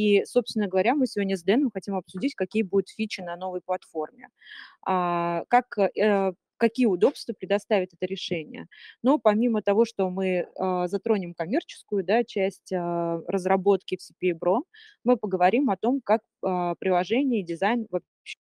И, собственно говоря, мы сегодня с Дэном хотим обсудить, какие будут фичи на новой платформе. А, как э, какие удобства предоставит это решение. Но помимо того, что мы э, затронем коммерческую да, часть э, разработки в CPA Bro, мы поговорим о том, как э, приложение и дизайн вообще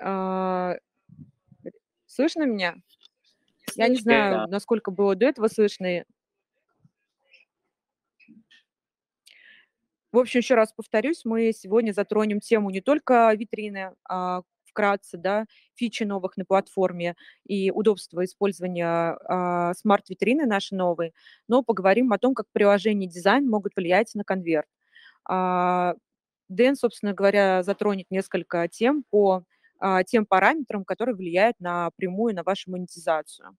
А, слышно меня? Я не знаю, насколько было до этого слышно. В общем, еще раз повторюсь, мы сегодня затронем тему не только витрины, а вкратце, да, фичи новых на платформе и удобство использования а, смарт-витрины нашей новой, но поговорим о том, как приложение дизайн могут влиять на конверт. А, Дэн, собственно говоря, затронет несколько тем по а, тем параметрам, которые влияют напрямую на вашу монетизацию.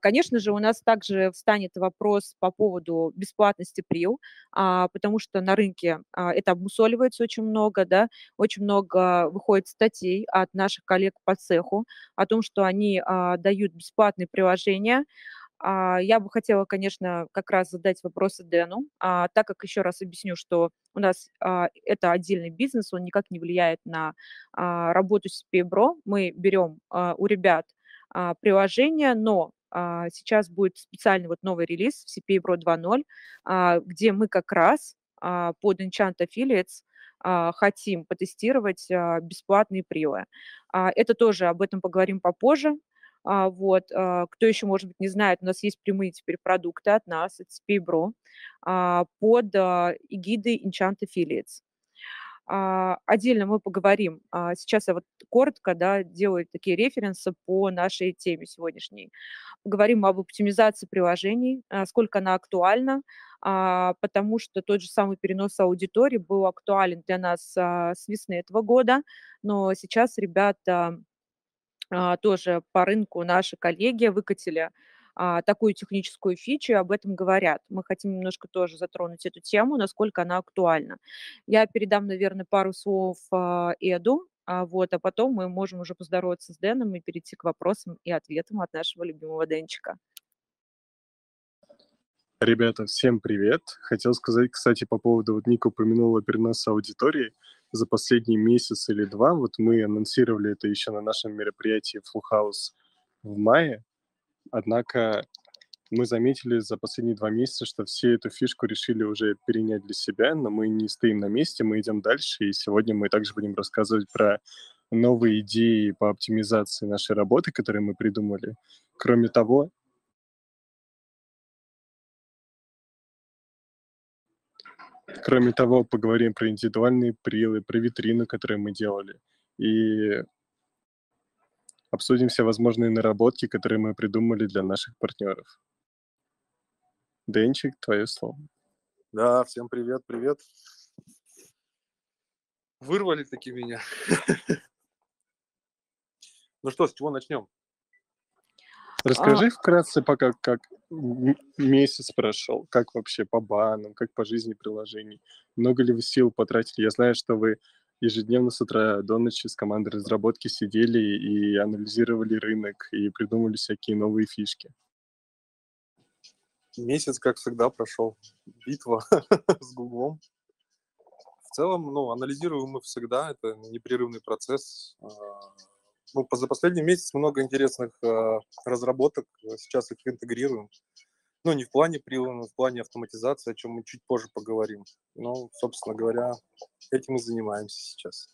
Конечно же, у нас также встанет вопрос по поводу бесплатности прил, а, потому что на рынке а, это обмусоливается очень много, да, очень много выходит статей от наших коллег по цеху о том, что они дают бесплатные приложения, я бы хотела, конечно, как раз задать вопросы Дэну, так как еще раз объясню, что у нас это отдельный бизнес, он никак не влияет на работу с PBRO. Мы берем у ребят приложение, но а, сейчас будет специальный вот новый релиз в CPA Pro 2.0, а, где мы как раз а, под Enchant Affiliates хотим потестировать бесплатные прилы. Это тоже об этом поговорим попозже. Вот. Кто еще, может быть, не знает, у нас есть прямые теперь продукты от нас, от CPA Pro, под эгидой Enchant Affiliates. А, отдельно мы поговорим. А, сейчас я вот коротко да, делаю такие референсы по нашей теме сегодняшней. Поговорим об оптимизации приложений, а, сколько она актуальна, потому что тот же самый перенос аудитории был актуален для нас с весны этого года, но сейчас ребята тоже по рынку наши коллеги выкатили а, такую техническую фичу, и об этом говорят. Мы хотим немножко тоже затронуть эту тему, насколько она актуальна. Я передам, наверное, пару слов а, Эду, а, вот, а потом мы можем уже поздороваться с Дэном и перейти к вопросам и ответам от нашего любимого Дэнчика. Ребята, всем привет. Хотел сказать, кстати, по поводу, вот Ника упомянула перенос аудитории. За последний месяц или два, вот мы анонсировали это еще на нашем мероприятии Full House в мае, Однако мы заметили за последние два месяца, что все эту фишку решили уже перенять для себя, но мы не стоим на месте, мы идем дальше, и сегодня мы также будем рассказывать про новые идеи по оптимизации нашей работы, которые мы придумали. Кроме того, Кроме того, поговорим про индивидуальные прилы, про витрину, которую мы делали. И обсудим все возможные наработки, которые мы придумали для наших партнеров. Денчик, твое слово. Да, всем привет, привет. Вырвали таки меня. Ну что, с чего начнем? Расскажи а... вкратце пока, как месяц прошел, как вообще по банам, как по жизни приложений. Много ли вы сил потратили? Я знаю, что вы ежедневно с утра до ночи с командой разработки сидели и анализировали рынок и придумали всякие новые фишки. Месяц, как всегда, прошел. Битва с Гуглом. В целом, ну, анализируем мы всегда, это непрерывный процесс. А, ну, за последний месяц много интересных а, разработок, сейчас их интегрируем. Ну, не в плане прилива, но в плане автоматизации, о чем мы чуть позже поговорим. Ну, собственно говоря, этим и занимаемся сейчас.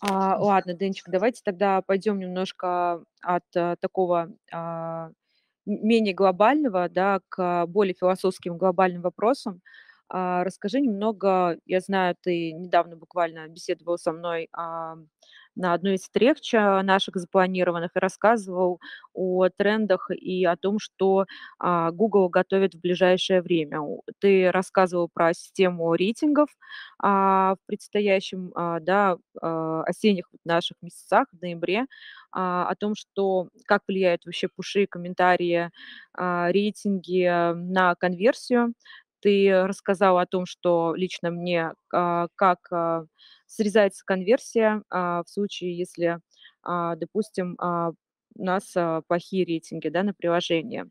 А, ладно, Денчик, давайте тогда пойдем немножко от а, такого а, менее глобального, да, к более философским глобальным вопросам. А, расскажи немного, я знаю, ты недавно буквально беседовал со мной а, на одной из встреч а, наших запланированных и рассказывал о трендах и о том, что а, Google готовит в ближайшее время. Ты рассказывал про систему рейтингов а, в предстоящем, да, осенних наших месяцах, в ноябре, о том, что как влияют вообще пуши, комментарии, рейтинги на конверсию. Ты рассказал о том, что лично мне как срезается конверсия в случае, если, допустим, у нас плохие рейтинги да, на приложение.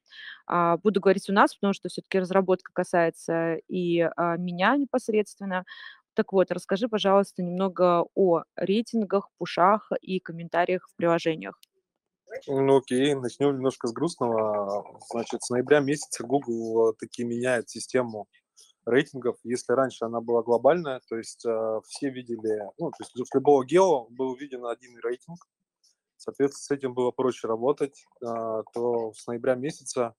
Буду говорить у нас, потому что все-таки разработка касается и меня непосредственно. Так вот, расскажи, пожалуйста, немного о рейтингах, пушах и комментариях в приложениях. Ну окей, начнем немножко с грустного. Значит, с ноября месяца Google таки меняет систему рейтингов. Если раньше она была глобальная, то есть э, все видели, ну, то есть с любого гео был виден один рейтинг, соответственно, с этим было проще работать, э, то с ноября месяца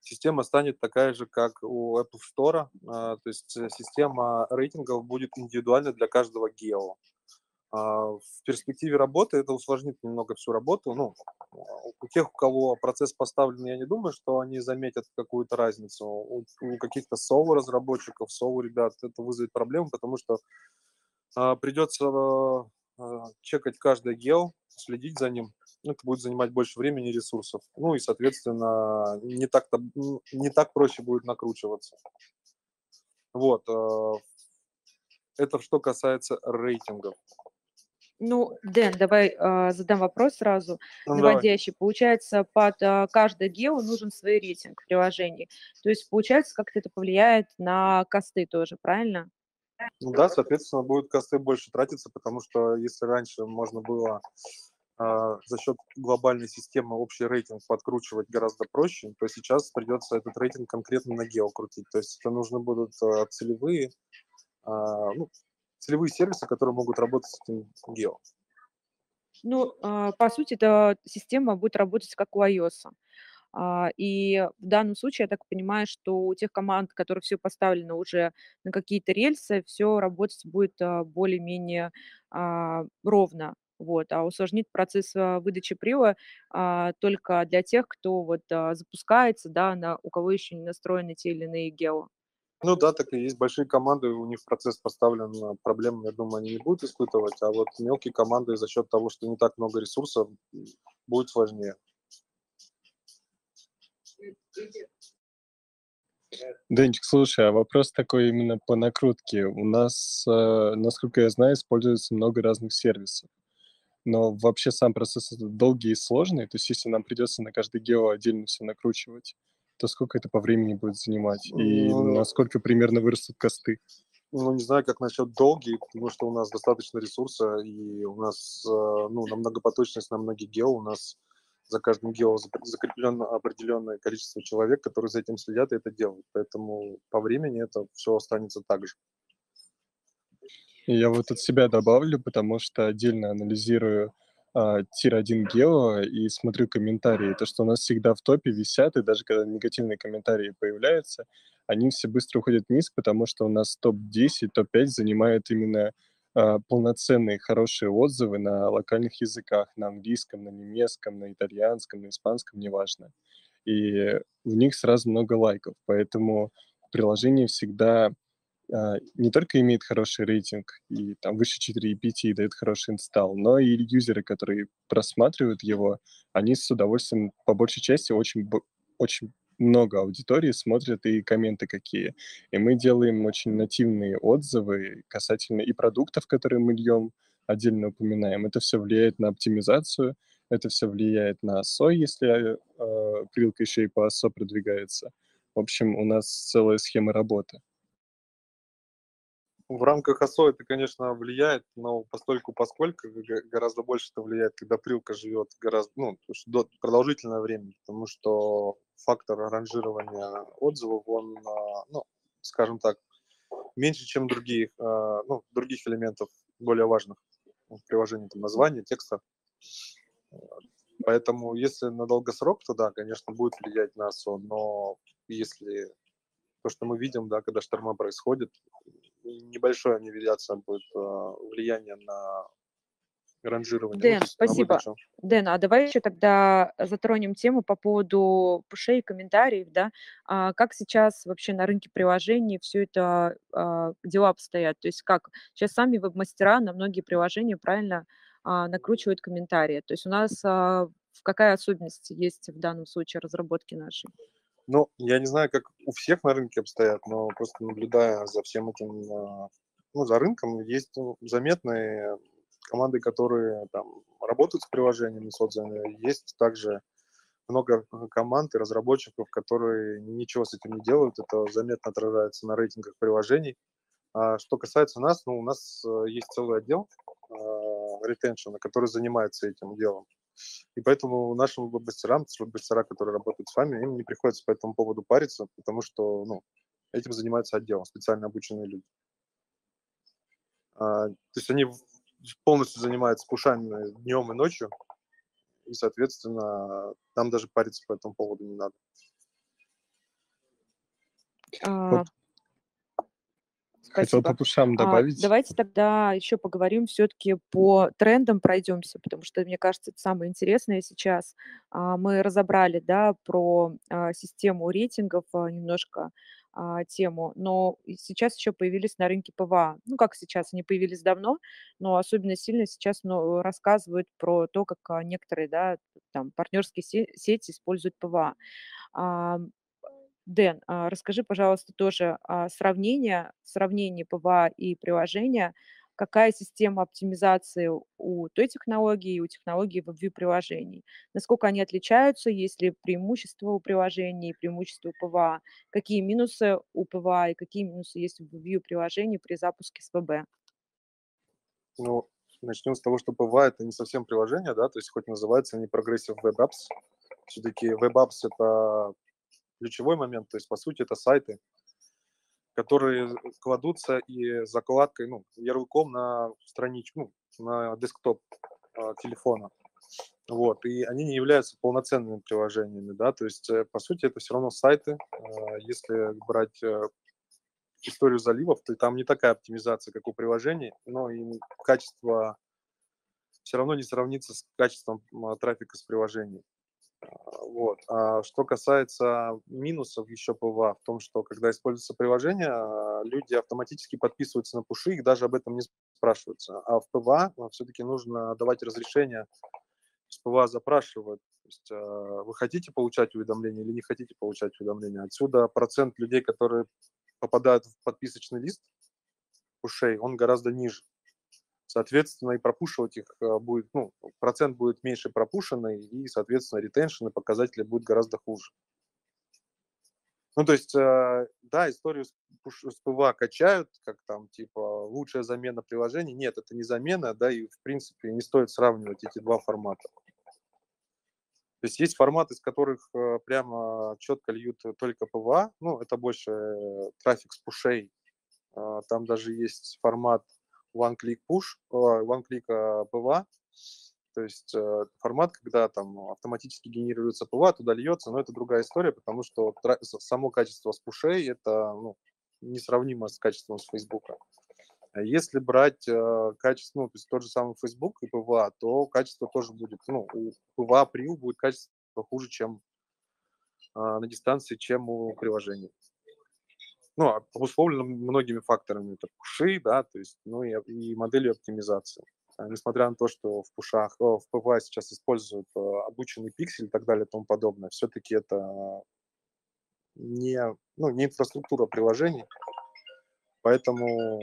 система станет такая же, как у Apple Store, э, то есть система рейтингов будет индивидуальна для каждого гео. А, в перспективе работы это усложнит немного всю работу. Ну, у тех, у кого процесс поставлен, я не думаю, что они заметят какую-то разницу. У, каких-то соло-разработчиков, соло-ребят это вызовет проблему, потому что а, придется а, чекать каждый гео, следить за ним. Это будет занимать больше времени и ресурсов. Ну и, соответственно, не так, -то, не так проще будет накручиваться. Вот. Это что касается рейтингов. Ну, Дэн, давай э, задам вопрос сразу, Ну, давай. наводящий. Получается, под э, каждое гео нужен свой рейтинг в приложении. То есть, получается, как-то это повлияет на косты тоже, правильно? Ну да, соответственно, будет косты больше тратиться, потому что если раньше можно было а, за счет глобальной системы общий рейтинг подкручивать гораздо проще, то сейчас придется этот рейтинг конкретно на гео крутить. То есть это нужны будут а, целевые, ну, целевые сервисы, которые могут работать с этим гео. Ну, а, по сути, эта система будет работать как у iOS. А, и в данном случае, я так понимаю, что у тех команд, которые все поставлено уже на какие-то рельсы, все работать будет а, более-менее ровно. Вот, а усложнит процесс выдачи прила только для тех, кто вот запускается, да, на, у кого еще не настроены те или иные гео. Ну да, так и есть. Большие команды, у них процесс поставлен, а, проблем, я думаю, они не будут испытывать, а вот мелкие команды за счет того, что не так много ресурсов, будет сложнее. Денчик, слушай, а вопрос такой именно по накрутке. У нас, э, насколько я знаю, используется много разных сервисов. Но вообще сам процесс долгий и сложный. То есть если нам придется на каждый гео отдельно все накручивать, то сколько это по времени будет занимать? И ну, насколько примерно вырастут косты? Ну, не знаю, как насчет долгий, потому что у нас достаточно ресурса, и у нас, э, ну, на многопоточность, на многие гео у нас за каждым гео закреплено определенное количество человек, которые за этим следят и это делают. Поэтому по времени это все останется так же. Я вот от себя добавлю, потому что отдельно анализирую тир-1 гео и смотрю комментарии, то, что у нас всегда в топе висят, и даже когда негативные комментарии появляются, они все быстро уходят вниз, потому что у нас топ-10, топ-5 занимают именно а, полноценные хорошие отзывы на локальных языках, на английском, на немецком, на итальянском, на испанском, неважно. И в них сразу много лайков, поэтому приложение всегда а, не только имеет хороший рейтинг и там выше 4,5 и дает хороший инсталл, но и юзеры, которые просматривают его, они с удовольствием, по большей части, очень, очень много аудитории смотрят и комменты какие. И мы делаем очень нативные отзывы касательно и продуктов, которые мы льем, отдельно упоминаем. Это все влияет на оптимизацию, это все влияет на SO, если э, прилка еще и по SO продвигается. В общем, у нас целая схема работы. В рамках ОСО это, конечно, влияет, но постольку поскольку гораздо больше это влияет, когда прилка живет гораздо, ну, продолжительное время, потому что фактор ранжирования отзывов, он, а, ну, скажем так, меньше, чем других, а, ну, других элементов более важных в приложении, там, названия, текста. Поэтому, если на долгосрок, то да, конечно, будет влиять на ОСО, но если то, что мы видим, да, когда шторма происходит, небольшая невиляция будет а, влияние на ранжирования. Ну, Дэн, а вы-то спасибо. чё? Дэн, а давай еще тогда затронем тему по поводу пушей и комментариев, да. А как сейчас вообще на рынке приложений все это а, дела обстоят? То есть как сейчас сами веб-мастера на многие приложения правильно а, накручивают комментарии. То есть у нас а, какая особенность есть в данном случае разработки нашей? Ну, я не знаю, как у всех на рынке обстоят, но просто наблюдая за всем этим, а, ну, за рынком, есть ну, заметные команды, которые там работают с приложениями соцданными. Есть также много команд и разработчиков, которые ничего с этим не делают. Это заметно отражается на рейтингах приложений. А что касается нас, ну, у нас э, есть целый отдел ретеншена, который занимается этим делом. И поэтому нашим веб-мастерам, веб-мастера, которые работают с вами, им не приходится по этому поводу париться, потому что ну, этим занимается отдел, специально обученные люди. А, то есть они полностью занимаются пушами днем и ночью, и, соответственно, нам даже париться по этому поводу не надо. А, Хотел по пушам А, добавить. давайте тогда еще поговорим все-таки по трендам пройдемся, потому что, мне кажется, это самое интересное сейчас. А, мы разобрали, да, про а, систему рейтингов а, немножко а, тему, но сейчас еще появились на рынке PWA. Ну, как сейчас, они появились давно, но особенно сильно сейчас ну, рассказывают про то, как а, некоторые, да, там, партнерские се- сети используют PWA. А, Дэн, а, расскажи, пожалуйста, тоже а, сравнение, сравнение PWA и приложения. Какая система оптимизации у той технологии и у технологии WebView приложений? Насколько они отличаются? Есть ли преимущества у приложений, преимущества у PWA? Какие минусы у PWA и какие минусы есть у WebView приложений при запуске с FB? Ну, начнем с того, что PWA это не совсем приложение, да, то есть хоть называется не Progressive Web Apps, все-таки Web Apps это ключевой момент, то есть по сути это сайты, которые кладутся и закладкой, ну, ярлыком на страничку, ну, на десктоп э, телефона. Вот, и они не являются полноценными приложениями, да, то есть, э, по сути, это все равно сайты. Э, если брать э, историю заливов, то там не такая оптимизация, как у приложений, но и качество все равно не сравнится с качеством а, трафика с приложений. Вот. А что касается минусов еще PWA, в том, что когда используется приложение, а, люди автоматически подписываются на пуши, их даже об этом не спрашиваются. А в PWA все-таки нужно давать разрешение, с PWA запрашивают, то есть, а, вы хотите получать уведомления или не хотите получать уведомления. Отсюда процент людей, которые попадают в подписочный лист пушей, он гораздо ниже. Соответственно, и пропушивать их э, будет, ну, процент будет меньше пропушенный, и, соответственно, retention и показатели будут гораздо хуже. Ну, то есть, э, да, историю с, ПВА качают, как там, типа, лучшая замена приложений. Нет, это не замена, да, и, в принципе, не стоит сравнивать эти два формата. То есть есть форматы, из которых э, прямо четко льют только ПВА, ну, это больше трафик с пушей. Там даже есть формат one-click push, one-click PWA, то есть э, формат, когда там автоматически генерируется PWA, туда льется, но это другая история, потому что само качество с пушей это ну, несравнимо с качеством с Facebook. Если брать э, качество, ну, то есть тот же самый Facebook и PWA, то качество тоже будет, ну, у PWA Priu будет качество хуже, чем э, на дистанции, чем у приложений ну, обусловлено многими факторами. Это пуши, да, то есть, ну и, и моделью оптимизации. А, несмотря на то, что в пушах, в ПВА сейчас используют обученный пиксель и так далее и тому подобное, все-таки это не, ну, не инфраструктура приложений, поэтому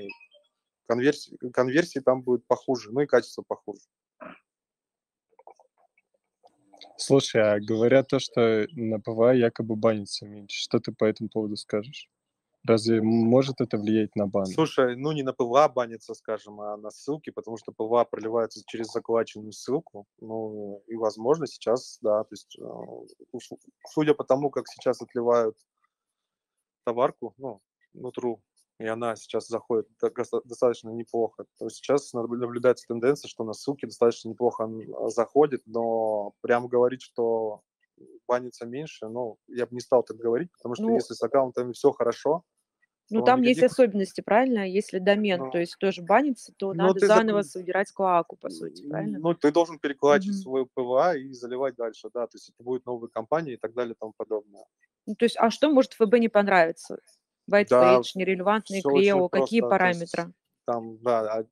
конверсии, конверсии там будет похуже, ну и качество похуже. Слушай, а говорят то, что на ПВА якобы банится меньше. Что ты по этому поводу скажешь? Разве может это влиять на бан? Слушай, ну не на ПВА банится, скажем, а на ссылки, потому что ПВА проливается через заклоаченную ссылку. Ну и, возможно, сейчас, да, то есть, э, судя по тому, как сейчас отливают товарку, ну, нутру, и она сейчас заходит достаточно неплохо, то сейчас наблюдается тенденция, что на ссылки достаточно неплохо заходит, но прям говорить, что банится меньше, ну, я бы не стал так говорить, потому что ну, если с аккаунтами все хорошо, Ну, там есть никаких... особенности, правильно? Если домен, Ну, то есть тоже банится, то но надо ты заново собирать клоаку, по сути, правильно? Ну, ты должен перекладывать Мгм. свой ПВА и заливать дальше, да, то есть это будет новая компания и так далее и тому подобное. Ну, то есть, а что может ФБ не понравиться? White Да, page, очень клео, какие просто, то есть параметры? там, да, а,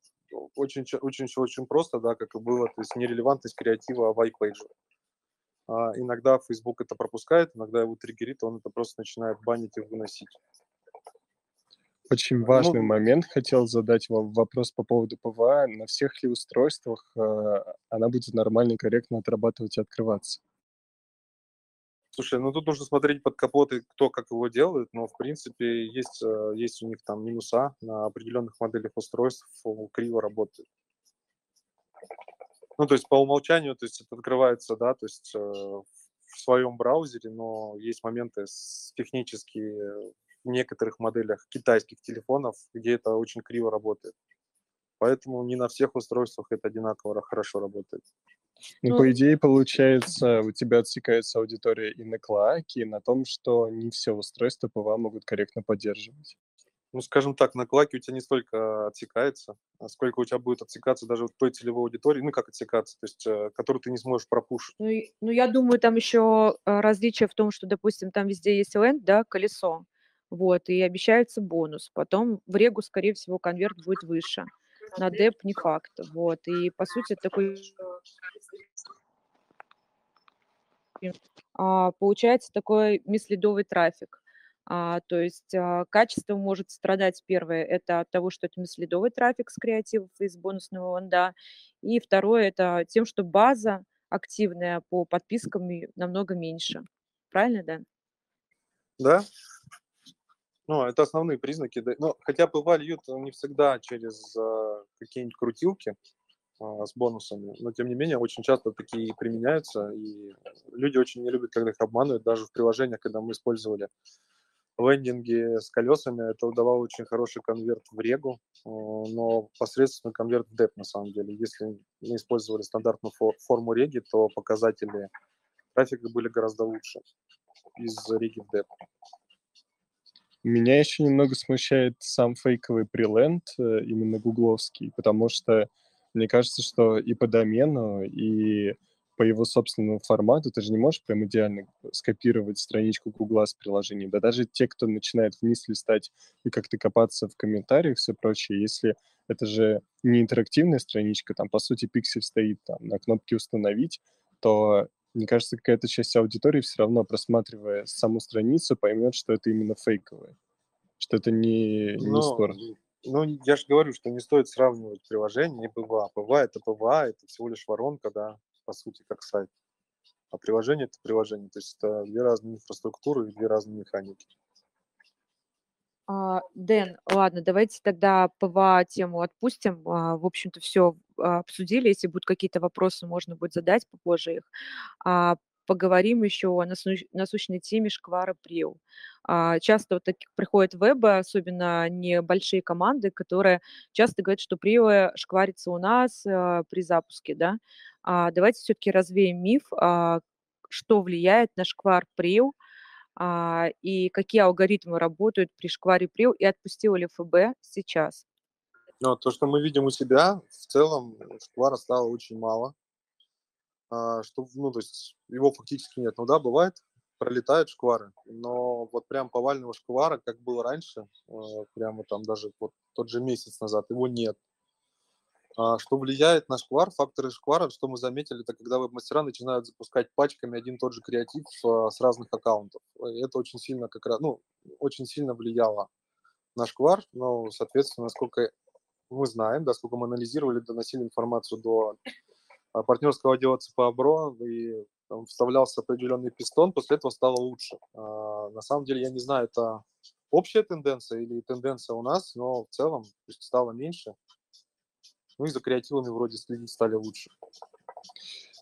очень, очень, очень просто, да, как и было, то есть нерелевантность креатива white page. А, иногда Facebook это пропускает, иногда его триггерит, он это просто начинает банить и выносить. Очень важный Ну, момент. Хотел задать вам вопрос по поводу ПВА. На всех ли устройствах э, она будет нормально и корректно отрабатывать и открываться? Слушай, ну тут нужно смотреть под капот и кто как его делает, но в принципе есть, э, есть у них там минуса на определенных моделях устройств, криво работает. Ну, то есть по умолчанию, то есть это открывается, да, то есть э, в своем браузере, но есть моменты с технические в некоторых моделях китайских телефонов, где это очень криво работает. Поэтому не на всех устройствах это одинаково хорошо работает. Ну, Ну, по идее, получается, у тебя отсекается аудитория и на клоаке, и на том, что не все устройства ПВА могут корректно поддерживать. Ну, скажем так, на клаке у тебя не столько отсекается, а сколько у тебя будет отсекаться даже вот той целевой аудитории, ну, как отсекаться, то есть, э, которую ты не сможешь пропушить. Ну, ну, я думаю, там еще различие в том, что, допустим, там везде есть ленд, да, колесо, вот, и обещается бонус. Потом в регу, скорее всего, конверт будет выше. На деп не факт, вот. И, по сути, такой а, получается такой мислидовый трафик. А, то есть а, качество может страдать первое, это от того, что это мислидовый трафик с креативов из бонусного лэнда. И второе, это тем, что база активная по подпискам намного меньше. Правильно, да? Да? Ну, это основные признаки. Но хотя ПВА льют не всегда через э, какие-нибудь крутилки а, с бонусами, но тем не менее очень часто такие применяются, и люди очень не любят, когда их обманывают, даже в приложениях, когда мы использовали лендинги с колесами, это давало очень хороший конверт в регу, э, но посредственный конверт в деп на самом деле. Если мы использовали стандартную фо- форму реги, то показатели трафика были гораздо лучше из реги в деп. Меня еще немного смущает сам фейковый преленд, э, именно гугловский, потому что мне кажется, что и по домену, и по его собственному формату ты же не можешь прям идеально скопировать страничку Гугла с приложением. Да даже те, кто начинает вниз листать и как-то копаться в комментариях, все прочее, если это же не интерактивная страничка, там, по сути, пиксель стоит там на кнопке «Установить», то, мне кажется, какая-то часть аудитории все равно, просматривая саму страницу, поймет, что это именно фейковое, что это не, не Ну, стор. ну, я же говорю, что не стоит сравнивать приложение и ПВА. ПВА это ПВА, это всего лишь воронка, да, по сути, как сайт. А приложение это приложение. То есть это две разные инфраструктуры и две разные механики. А, Дэн, ладно, давайте тогда ПВА тему отпустим. А, В общем-то, все обсудили. Если будут какие-то вопросы, можно будет задать попозже их. А, Поговорим еще о насущ- насущной теме шквара Прио. А, Часто вот таких приходят вебы, особенно небольшие команды, которые часто говорят, что Прио шкварится у нас а, при запуске, да. А, Давайте все-таки развеем миф, а, что влияет на шквар Прио, а, и какие алгоритмы работают при шкваре ПРИО, и отпустила ли ФБ сейчас. Но то, что мы видим у себя, в целом шквара стало очень мало. А, Что, ну, то есть его фактически нет. Ну да, бывает, пролетают шквары, но вот прям повального шквара, как было раньше, э, прямо там даже вот тот же месяц назад, его нет. А Что влияет на шквар, факторы шквара, что мы заметили, это когда веб-мастера начинают запускать пачками один и тот же креатив а, с разных аккаунтов. Это очень сильно как раз, ну, очень сильно влияло на шквар, но, соответственно, насколько мы знаем, да, сколько мы анализировали, доносили информацию до а, партнерского отдела ЦПАБРО, и там вставлялся определенный пистон, после этого стало лучше. А, на самом деле, я не знаю, это общая тенденция или тенденция у нас, но в целом есть стало меньше. Ну и за креативами вроде следить стали лучше.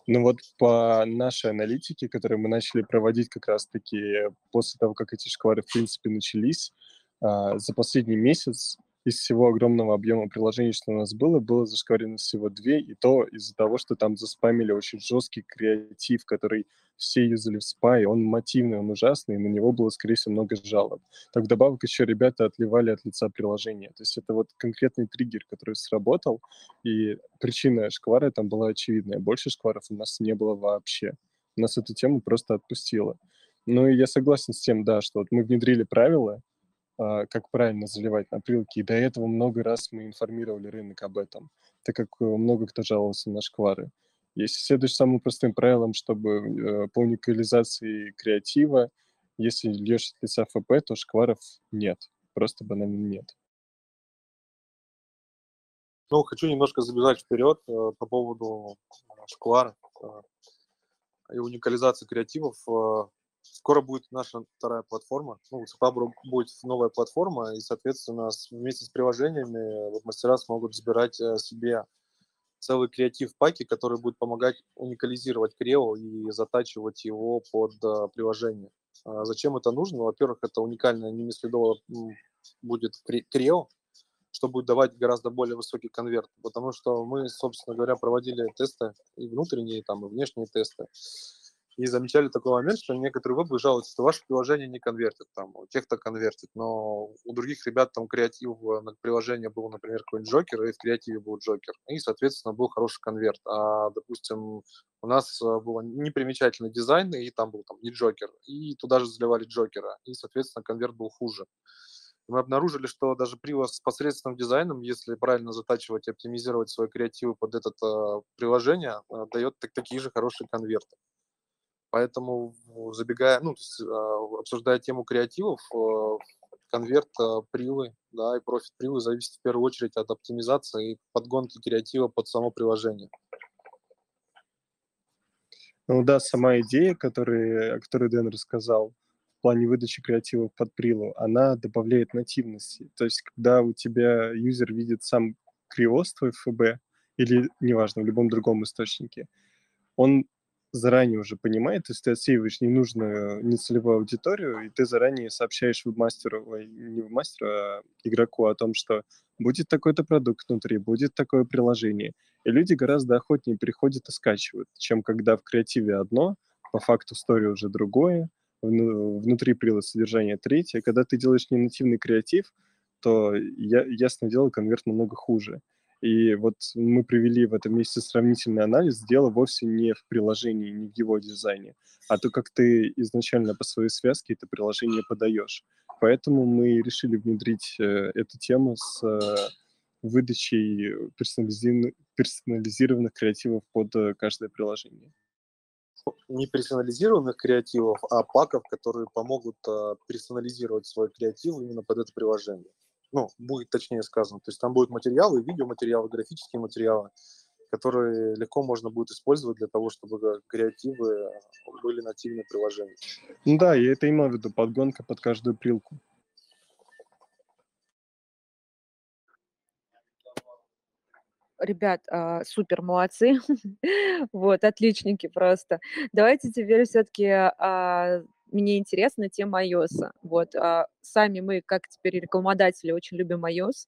Ну вот по нашей аналитике, которую мы начали проводить как раз-таки после того, как эти шквары в принципе начались, а, за последний месяц из всего огромного объема приложений, что у нас было, было зашкварено всего две, и то из-за того, что там заспамили очень жесткий креатив, который все юзали в спа, и он мотивный, он ужасный, и на него было, скорее всего, много жалоб. Так вдобавок еще ребята отливали от лица приложения. То есть это вот конкретный триггер, который сработал, и причина шквара там была очевидная. Больше шкваров у нас не было вообще. Нас эту тему просто отпустило. Ну и я согласен с тем, да, что вот мы внедрили правила, как правильно заливать на прилки. И до этого много раз мы информировали рынок об этом, так как э, много кто жаловался на шквары. Если следуешь самым простым правилам, чтобы э, по уникализации креатива, если льешь от лица ФП, то шкваров нет. Просто банально нет. Ну, хочу немножко забежать вперед э, по поводу шкваров и уникализации креативов. Скоро будет наша вторая платформа. Ну, у Цепабру будет новая платформа, и, соответственно, вместе с приложениями мастера смогут забирать э, себе целый креатив паки, который будет помогать уникализировать Крео и затачивать его под uh, приложение. Uh, зачем это нужно? Во-первых, это уникальное немиследово будет Крео, что будет давать гораздо более высокий конверт, потому что мы, собственно говоря, проводили тесты и внутренние, там, и внешние тесты и замечали такой момент, что некоторые вебы жалуются, что ваше приложение не конвертит, там, у тех-то конвертит, но у других ребят там креатив на приложение был, например, какой-нибудь Джокер, и в креативе был Джокер, и, соответственно, был хороший конверт. А, допустим, у нас э, был непримечательный дизайн, и там был там не Джокер, и туда же заливали Джокера, и, соответственно, конверт был хуже. Мы обнаружили, что даже Privo с посредственным дизайном, если правильно затачивать и оптимизировать свои креативы под это э, приложение, э, дает так, такие же хорошие конверты. Поэтому, забегая, ну, есть, а, обсуждая тему креативов, э, конверт э, прилы, да, и профит прилы зависит в первую очередь от оптимизации и подгонки креатива под само приложение. Ну да, сама идея, который, о которой Дэн рассказал, в плане выдачи креатива под прилу, она добавляет нативности. То есть, когда у тебя юзер видит сам криост твой ФБ, или, неважно, в любом другом источнике, он заранее уже понимает, то есть ты отсеиваешь ненужную, нецелевую аудиторию, и ты заранее сообщаешь веб-мастеру, не веб-мастеру, а игроку о том, что будет такой-то продукт внутри, будет такое приложение. И люди гораздо охотнее приходят и скачивают, чем когда в креативе одно, по факту стори уже другое, внутри прила содержание третье. Когда ты делаешь не нативный креатив, то, я, ясно дело, конверт намного хуже. И вот мы привели в этом месте сравнительный анализ. Дело вовсе не в приложении, не в его дизайне, а то, как ты изначально по своей связке это приложение подаешь. Поэтому мы решили внедрить э, эту тему с э, выдачей персонализированных, персонализированных креативов под э, каждое приложение. Не персонализированных креативов, а паков, которые помогут персонализировать свой креатив именно под это приложение ну, будет точнее сказано. То есть там будут материалы, видеоматериалы, графические материалы, которые легко можно будет использовать для того, чтобы креативы были нативные приложения. Ну да, я это имел в виду, подгонка под каждую прилку. Ребят, а, супер молодцы, вот, отличники просто. Давайте теперь все-таки а, мне интересна тема iOS. Вот, а, сами мы, как теперь рекламодатели, очень любим iOS.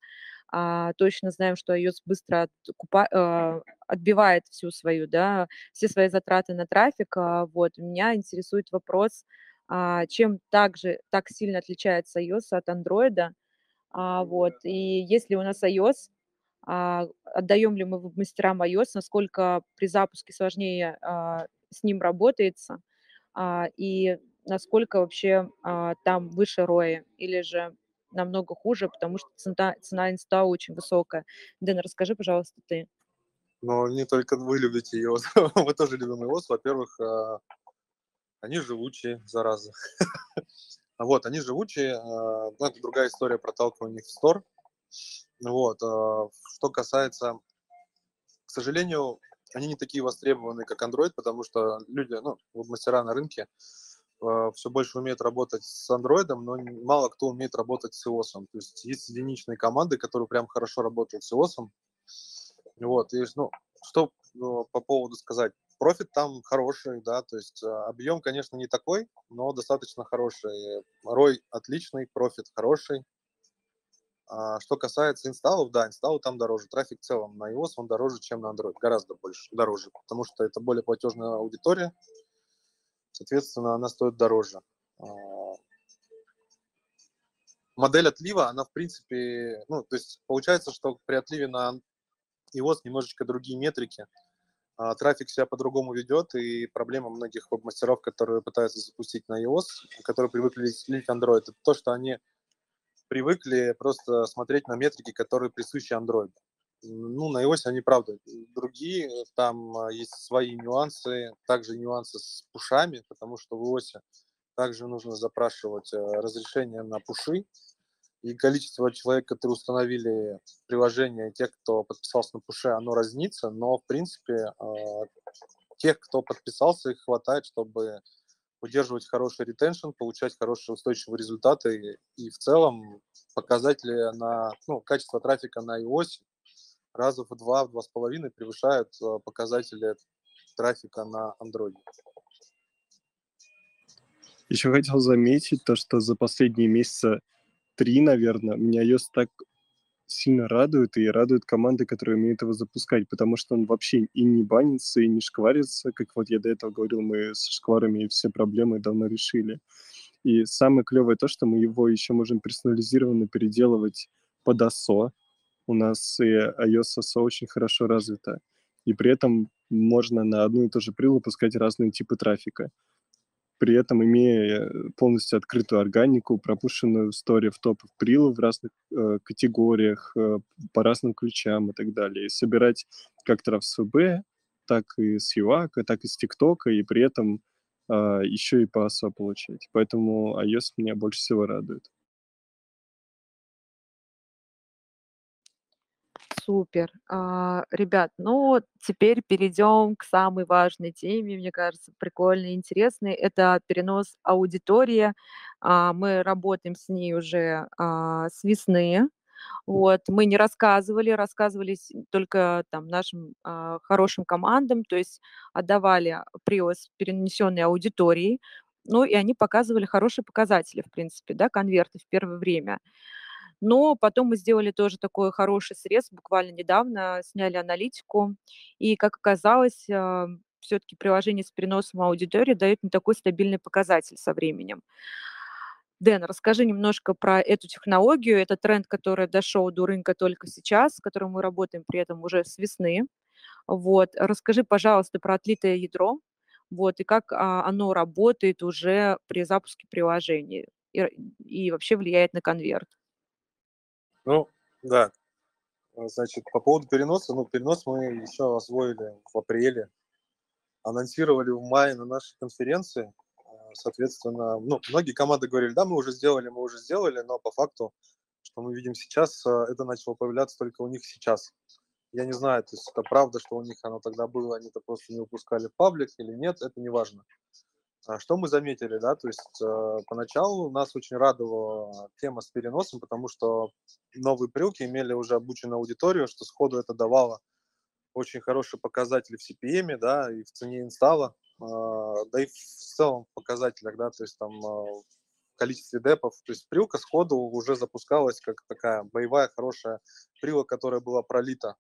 А, точно знаем, что iOS быстро откупа, а, отбивает всю свою, да, все свои затраты на трафик. А, вот, меня интересует вопрос, а, чем также так сильно отличается iOS от Android. А, вот, и если у нас iOS, а, отдаем ли мы мастерам iOS, насколько при запуске сложнее а, с ним работается, а, и насколько вообще а, там выше рои, или же намного хуже, потому что цена, цена инста очень высокая. Дэн, расскажи, пожалуйста, ты. Но не только вы любите его, мы тоже любим его. Во-первых, а, они живучие, зараза. вот, они живучие, а, ну, это другая история проталкивания их в стор. Вот, а, что касается, к сожалению, они не такие востребованные, как Android, потому что люди, ну, мастера на рынке, все больше умеет работать с андроидом, но мало кто умеет работать с iOS. То есть есть единичные команды, которые прям хорошо работают с iOS. Вот, и, ну, что ну, по поводу сказать? Профит там хороший, да, то есть э, объем, конечно, не такой, но достаточно хороший. Рой отличный, профит хороший. А что касается инсталлов, да, инсталлы там дороже. Трафик в целом на iOS, он дороже, чем на Android, гораздо больше, дороже, потому что это более платежная аудитория, соответственно, она стоит дороже. А, модель отлива, она, в принципе, ну, то есть получается, что при отливе на iOS немножечко другие метрики, а, трафик себя по-другому ведет, и проблема многих веб-мастеров, которые пытаются запустить на iOS, которые привыкли слить Android, это то, что они привыкли просто смотреть на метрики, которые присущи Android. Ну, на iOS они, правда, другие, там а, есть свои нюансы, также нюансы с пушами, потому что в iOS также нужно запрашивать э, разрешение на пуши, и количество человек, которые установили приложение, тех, кто подписался на пуше, оно разнится, но, в принципе, а, тех, кто подписался, их хватает, чтобы удерживать хороший ретеншн, получать хорошие устойчивые результаты. И, в целом показатели на ну, качество трафика на iOS раза в два, в два с половиной превышают а, показатели трафика на Android. Еще хотел заметить то, что за последние месяцы три, наверное, меня iOS так сильно радует, и радует команды, которые умеют его запускать, потому что он вообще и не банится, и не шкварится, как вот я до этого говорил, мы со шкварами все проблемы давно решили. И самое клевое то, что мы его еще можем персонализированно переделывать под ASO. У нас и iOS ASO очень хорошо развита. И при этом можно на одну и ту же прилу пускать разные типы трафика при этом имея полностью открытую органику, пропущенную стори в топ прилов в разных э, категориях, э, по разным ключам и так далее. И собирать как ВБ, так и с ЮАКа, так и с ТикТока, и при этом э, еще и по АСО получать. Поэтому iOS меня больше всего радует. Супер. А, ребят, ну теперь перейдем к самой важной теме, мне кажется, прикольной, интересной. Это перенос аудитории. А, мы работаем с ней уже а, с весны. Вот, мы не рассказывали, рассказывались только там нашим а, хорошим командам, то есть отдавали приос перенесенной аудитории, ну и они показывали хорошие показатели, в принципе, да, конверты в первое время. Но потом мы сделали тоже такой хороший срез, буквально недавно сняли аналитику, и, как оказалось, а, все-таки приложение с переносом аудитории дает не такой стабильный показатель со временем. Дэн, расскажи немножко про эту технологию. Это тренд, который дошел до рынка только сейчас, с которым мы работаем при этом уже с весны. Вот. Расскажи, пожалуйста, про отлитое ядро, вот, и как а, оно работает уже при запуске приложения и, и вообще влияет на конверт. Ну, да. А, значит, по поводу переноса, ну, перенос мы еще освоили в апреле, анонсировали в мае на нашей конференции. А, соответственно, ну, многие команды говорили, да, мы уже сделали, мы уже сделали, но по факту, что мы видим сейчас, а, это начало появляться только у них сейчас. Я не знаю, то есть это правда, что у них оно тогда было, они это просто не выпускали паблик или нет, это не важно. А что мы заметили, да, то есть э, поначалу нас очень радовала тема с переносом, потому что новые прилки имели уже обученную аудиторию, что сходу это давало очень хорошие показатели в CPM, да, и в цене инсталла, э, да и в целом показателях, да, то есть там э, в количестве депов, то есть прилка сходу уже запускалась как такая боевая хорошая прилка, которая была пролита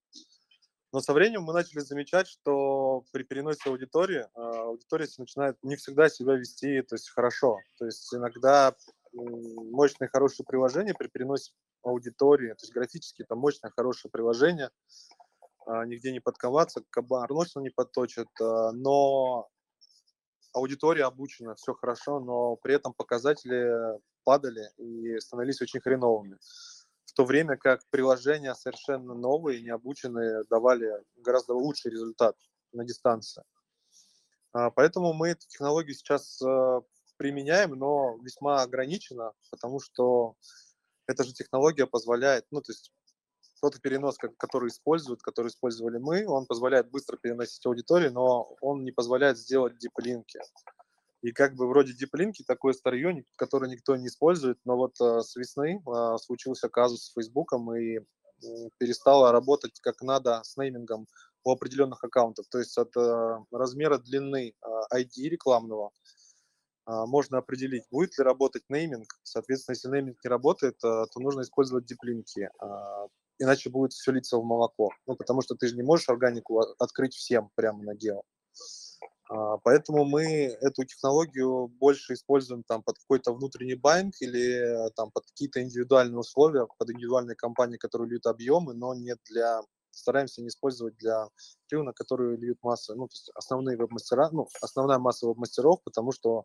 но со временем мы начали замечать, что при переносе аудитории а, аудитория начинает не всегда себя вести то есть, хорошо. То есть иногда мощное хорошее приложение при переносе аудитории, то есть графически это мощное хорошее приложение, а, нигде не подковаться, кабан не подточит, а, но аудитория обучена, все хорошо, но при этом показатели падали и становились очень хреновыми то время как приложения совершенно новые, необученные, давали гораздо лучший результат на дистанции. А, поэтому мы эту технологию сейчас э, применяем, но весьма ограниченно, потому что эта же технология позволяет, ну, то есть тот перенос, который используют, который использовали мы, он позволяет быстро переносить аудиторию, но он не позволяет сделать диплинки. И как бы вроде диплинки такое старье, которое никто не использует, но вот э, с весны э, случился казус с Фейсбуком и перестала работать как надо с неймингом у определенных аккаунтов. То есть от э, размера длины э, ID рекламного а, можно определить, будет ли работать нейминг. Соответственно, если нейминг не работает, то нужно использовать диплинки, иначе будет все литься в молоко. Ну, потому что ты же не можешь органику открыть всем прямо на гео. А, поэтому мы эту технологию больше используем там под какой-то внутренний банк или там под какие-то индивидуальные условия, под индивидуальные компании, которые льют объемы, но не для стараемся не использовать для на которые льют массы, ну, то есть основные веб-мастера, ну, основная масса веб-мастеров, потому что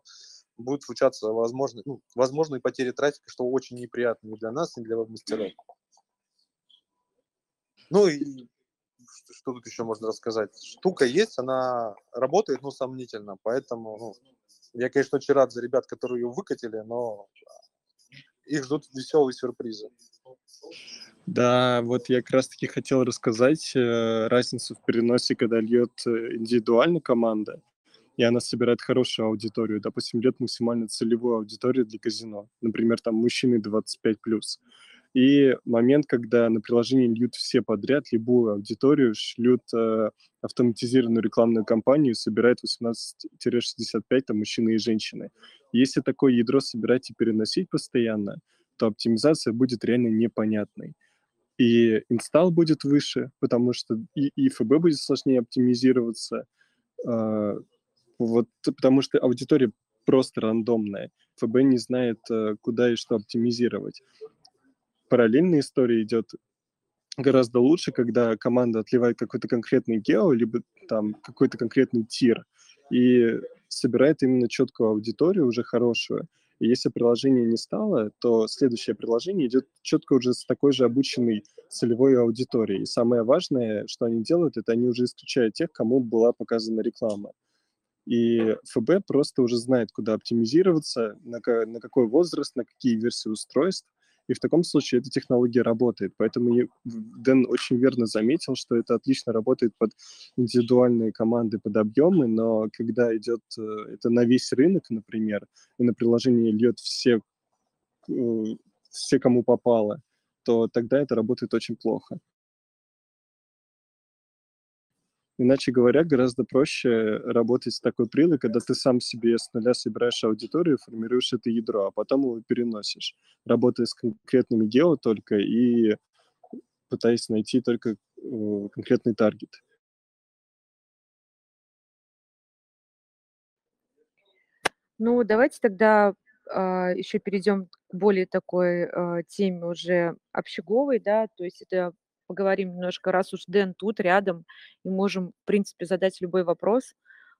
будет случаться возможно, ну, возможные потери трафика, что очень неприятно ни для нас, ни для веб-мастеров. Ну и что тут еще можно рассказать? Штука есть, она работает, но сомнительно, поэтому ну, я, конечно, очень рад за ребят, которые ее выкатили, но их ждут веселые сюрпризы. Да, вот я как раз-таки хотел рассказать э, разницу в переносе, когда льет э, индивидуально команда, и она собирает хорошую аудиторию. Допустим, льет максимально целевую аудиторию для казино. Например, там мужчины 25+. И момент, когда на приложении льют все подряд, любую аудиторию, шлют э, автоматизированную рекламную кампанию, собирает 18-65 там, мужчины и женщины. Если такое ядро собирать и переносить постоянно, то оптимизация будет реально непонятной. И инсталл будет выше, потому что и, и ФБ будет сложнее оптимизироваться, э, вот, потому что аудитория просто рандомная. ФБ не знает, э, куда и что оптимизировать параллельная история идет гораздо лучше, когда команда отливает какой-то конкретный гео, либо там какой-то конкретный тир, и собирает именно четкую аудиторию, уже хорошую. И если приложение не стало, то следующее приложение идет четко уже с такой же обученной целевой аудиторией. И самое важное, что они делают, это они уже исключают тех, кому была показана реклама. И ФБ просто уже знает, куда оптимизироваться, на, на какой возраст, на какие версии устройств, и в таком случае эта технология работает. Поэтому Дэн очень верно заметил, что это отлично работает под индивидуальные команды, под объемы, но когда идет э, это на весь рынок, например, и на приложение льет все, э, все, кому попало, то тогда это работает очень плохо. Иначе говоря, гораздо проще работать с такой прилой, когда ты сам себе с нуля собираешь аудиторию, формируешь это ядро, а потом его переносишь, работая с конкретными гео только и пытаясь найти только э, конкретный таргет. Ну, давайте тогда а, еще перейдем к более такой а, теме уже общеговой, да, то есть это поговорим немножко, раз уж Дэн тут рядом, и можем, в принципе, задать любой вопрос.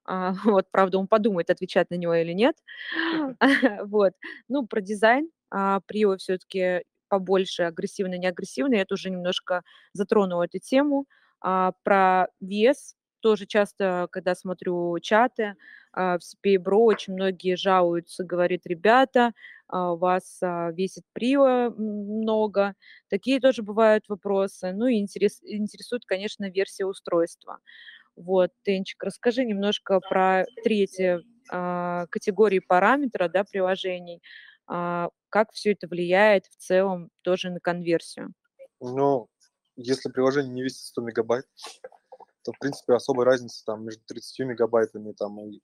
А, вот, правда, он подумает, отвечать на него или нет. Вот. Ну, про дизайн. А, Прио все-таки побольше агрессивно, не агрессивно. Я тоже немножко затронула эту тему. А, про вес тоже часто, когда смотрю чаты, а, в CPA очень многие жалуются, говорят, ребята, а, у вас а, весит прио много. Такие тоже бывают вопросы. Ну и интерес, интересует, конечно, версия устройства. Вот, Тенчик, расскажи немножко про третьи а, категории параметра да, приложений. Как все это влияет в целом тоже на конверсию? Ну, если приложение не весит 100 мегабайт, то, в принципе, особой разницы там между 30 мегабайтами там, и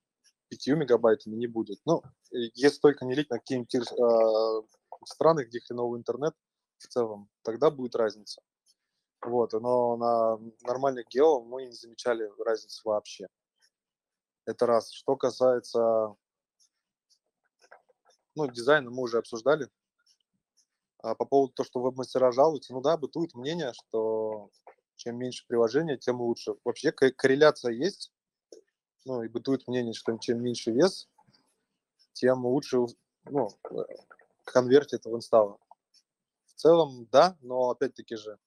5 мегабайтами не будет. Ну, если только не лить на какие-нибудь э, страны, где хреновый интернет в целом, тогда будет разница. Вот, но на нормальных гео мы не замечали разницы вообще. Это раз. Что касается ну, дизайна мы уже обсуждали. А по поводу того, что веб-мастера жалуются, ну да, бытует мнение, что чем меньше приложения, тем лучше. Вообще корреляция есть, ну и бытует мнение, что чем меньше вес, тем лучше ну, конвертит в инсталл. В целом, да, но опять-таки же,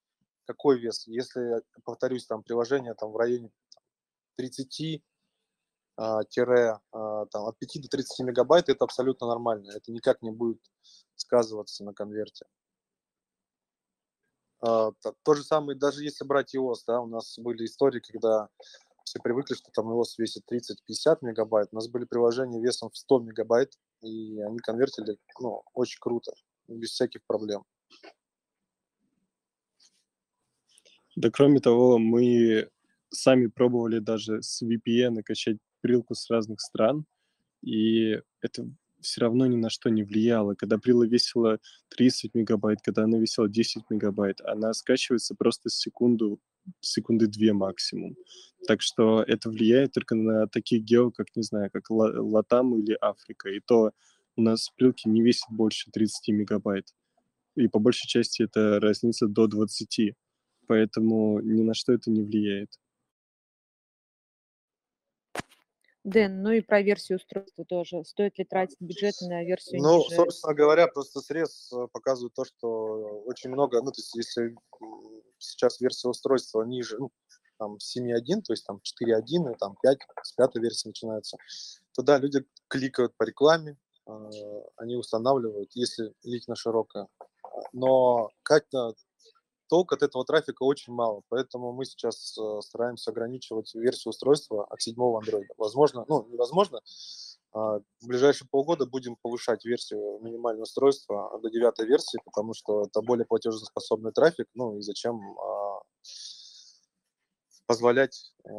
какой вес? Если, повторюсь, там приложение там, в районе 30 а, а, там, от 5 до 30 мегабайт, это абсолютно нормально. Это никак не будет сказываться на конверте. А, то же самое, даже если брать iOS, да, у нас были истории, когда все привыкли, что там iOS весит 30-50 мегабайт. У нас были приложения весом в 100 мегабайт, и они конвертили, ну, очень круто, без всяких проблем. Да, кроме того, мы сами пробовали даже с VPN качать прилку с разных стран, и это все равно ни на что не влияло. Когда Прила весила 30 мегабайт, когда она весила 10 мегабайт, она скачивается просто секунду, секунды две максимум. Так что это влияет только на такие гео, как, не знаю, как Латам или Африка. И то у нас прилки не весят больше 30 мегабайт. И по большей части это разница до 20. Поэтому ни на что это не влияет. Дэн, ну и про версию устройства тоже. Стоит ли тратить бюджет на версию Ну, ниже? собственно говоря, просто срез э, показывает то, что очень много, ну, то есть если сейчас версия устройства ниже, ну, там 7.1, то есть там 4.1 и там 5, с пятой версии начинается, то да, люди кликают по рекламе, э, они устанавливают, если лично широкая. Но как-то толк от этого трафика очень мало, поэтому мы сейчас э, стараемся ограничивать версию устройства от седьмого Android. Возможно, ну, невозможно, а, в ближайшие полгода будем повышать версию минимального устройства до девятой версии, потому что это более платежеспособный трафик, ну и зачем а, позволять а,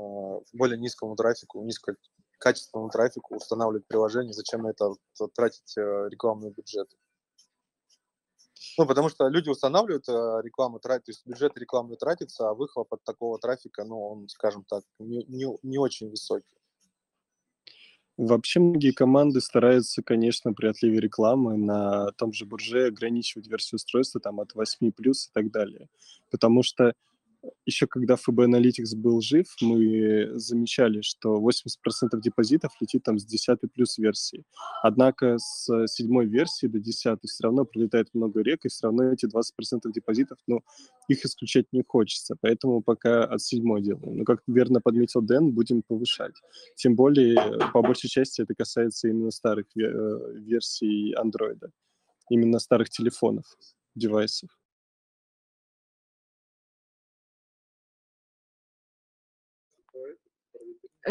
более низкому трафику, низкокачественному трафику устанавливать приложение, зачем на это тратить э, рекламный бюджет. Ну, потому что люди устанавливают э, рекламу, тратят, то есть бюджет рекламы тратится, а выхлоп от такого трафика, ну, он, скажем так, не, не, не очень высокий. Вообще многие команды стараются, конечно, при отливе рекламы на том же бурже ограничивать версию устройства там от 8 плюс и так далее. Потому что еще когда FB Analytics был жив, мы замечали, что 80% депозитов летит там с 10 плюс версии. Однако с седьмой версии до 10 все равно прилетает много рек, и все равно эти 20% депозитов, ну, их исключать не хочется. Поэтому пока от седьмой делаем. Но, как верно подметил Дэн, будем повышать. Тем более, по большей части, это касается именно старых э, версий Android. Именно старых телефонов, девайсов.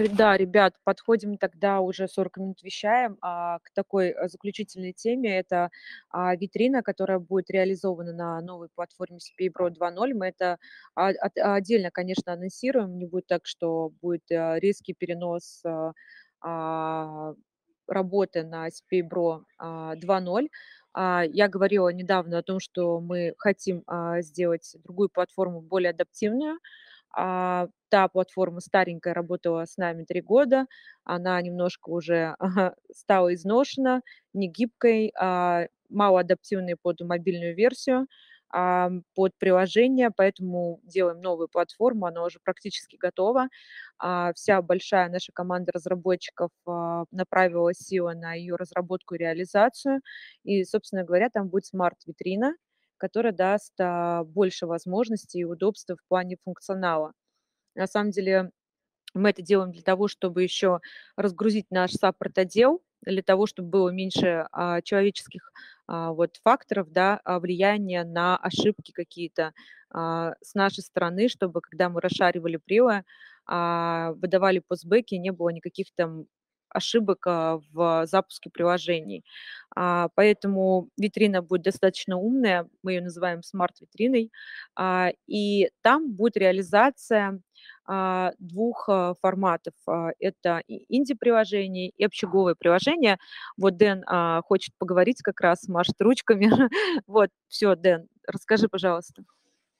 Да, ребят, подходим тогда уже 40 минут вещаем а, к такой э, заключительной теме. Это а, витрина, которая будет реализована на новой платформе Pro 2.0. Мы это а, от, отдельно, конечно, анонсируем. Не будет так, что будет а, резкий перенос а, а работы на Pro а, 2.0. А, я говорила недавно о том, что мы хотим а, сделать другую платформу более адаптивную, а, та платформа старенькая, работала с нами три года, она немножко уже стала изношена, не гибкой, а, малоадаптивной под мобильную версию, а, под приложение, поэтому делаем новую платформу, она уже практически готова. А, вся большая наша команда разработчиков направила силы на ее разработку и реализацию, и, собственно говоря, там будет смарт-витрина, которая даст больше возможностей и удобства в плане функционала. На самом деле мы это делаем для того, чтобы еще разгрузить наш саппорт-отдел, для того, чтобы было меньше а, человеческих а, вот, факторов, да, а, влияния на ошибки какие-то а, с нашей стороны, чтобы когда мы расшаривали прилы, а, выдавали постбеки, не было никаких там ошибок а, в запуске приложений. А, поэтому витрина будет достаточно умная, мы ее называем смарт-витриной, а, и там будет реализация двух форматов. Это инди-приложение и общеговое приложение. Вот Дэн хочет поговорить как раз, машет ручками. Вот, все, Дэн, расскажи, пожалуйста.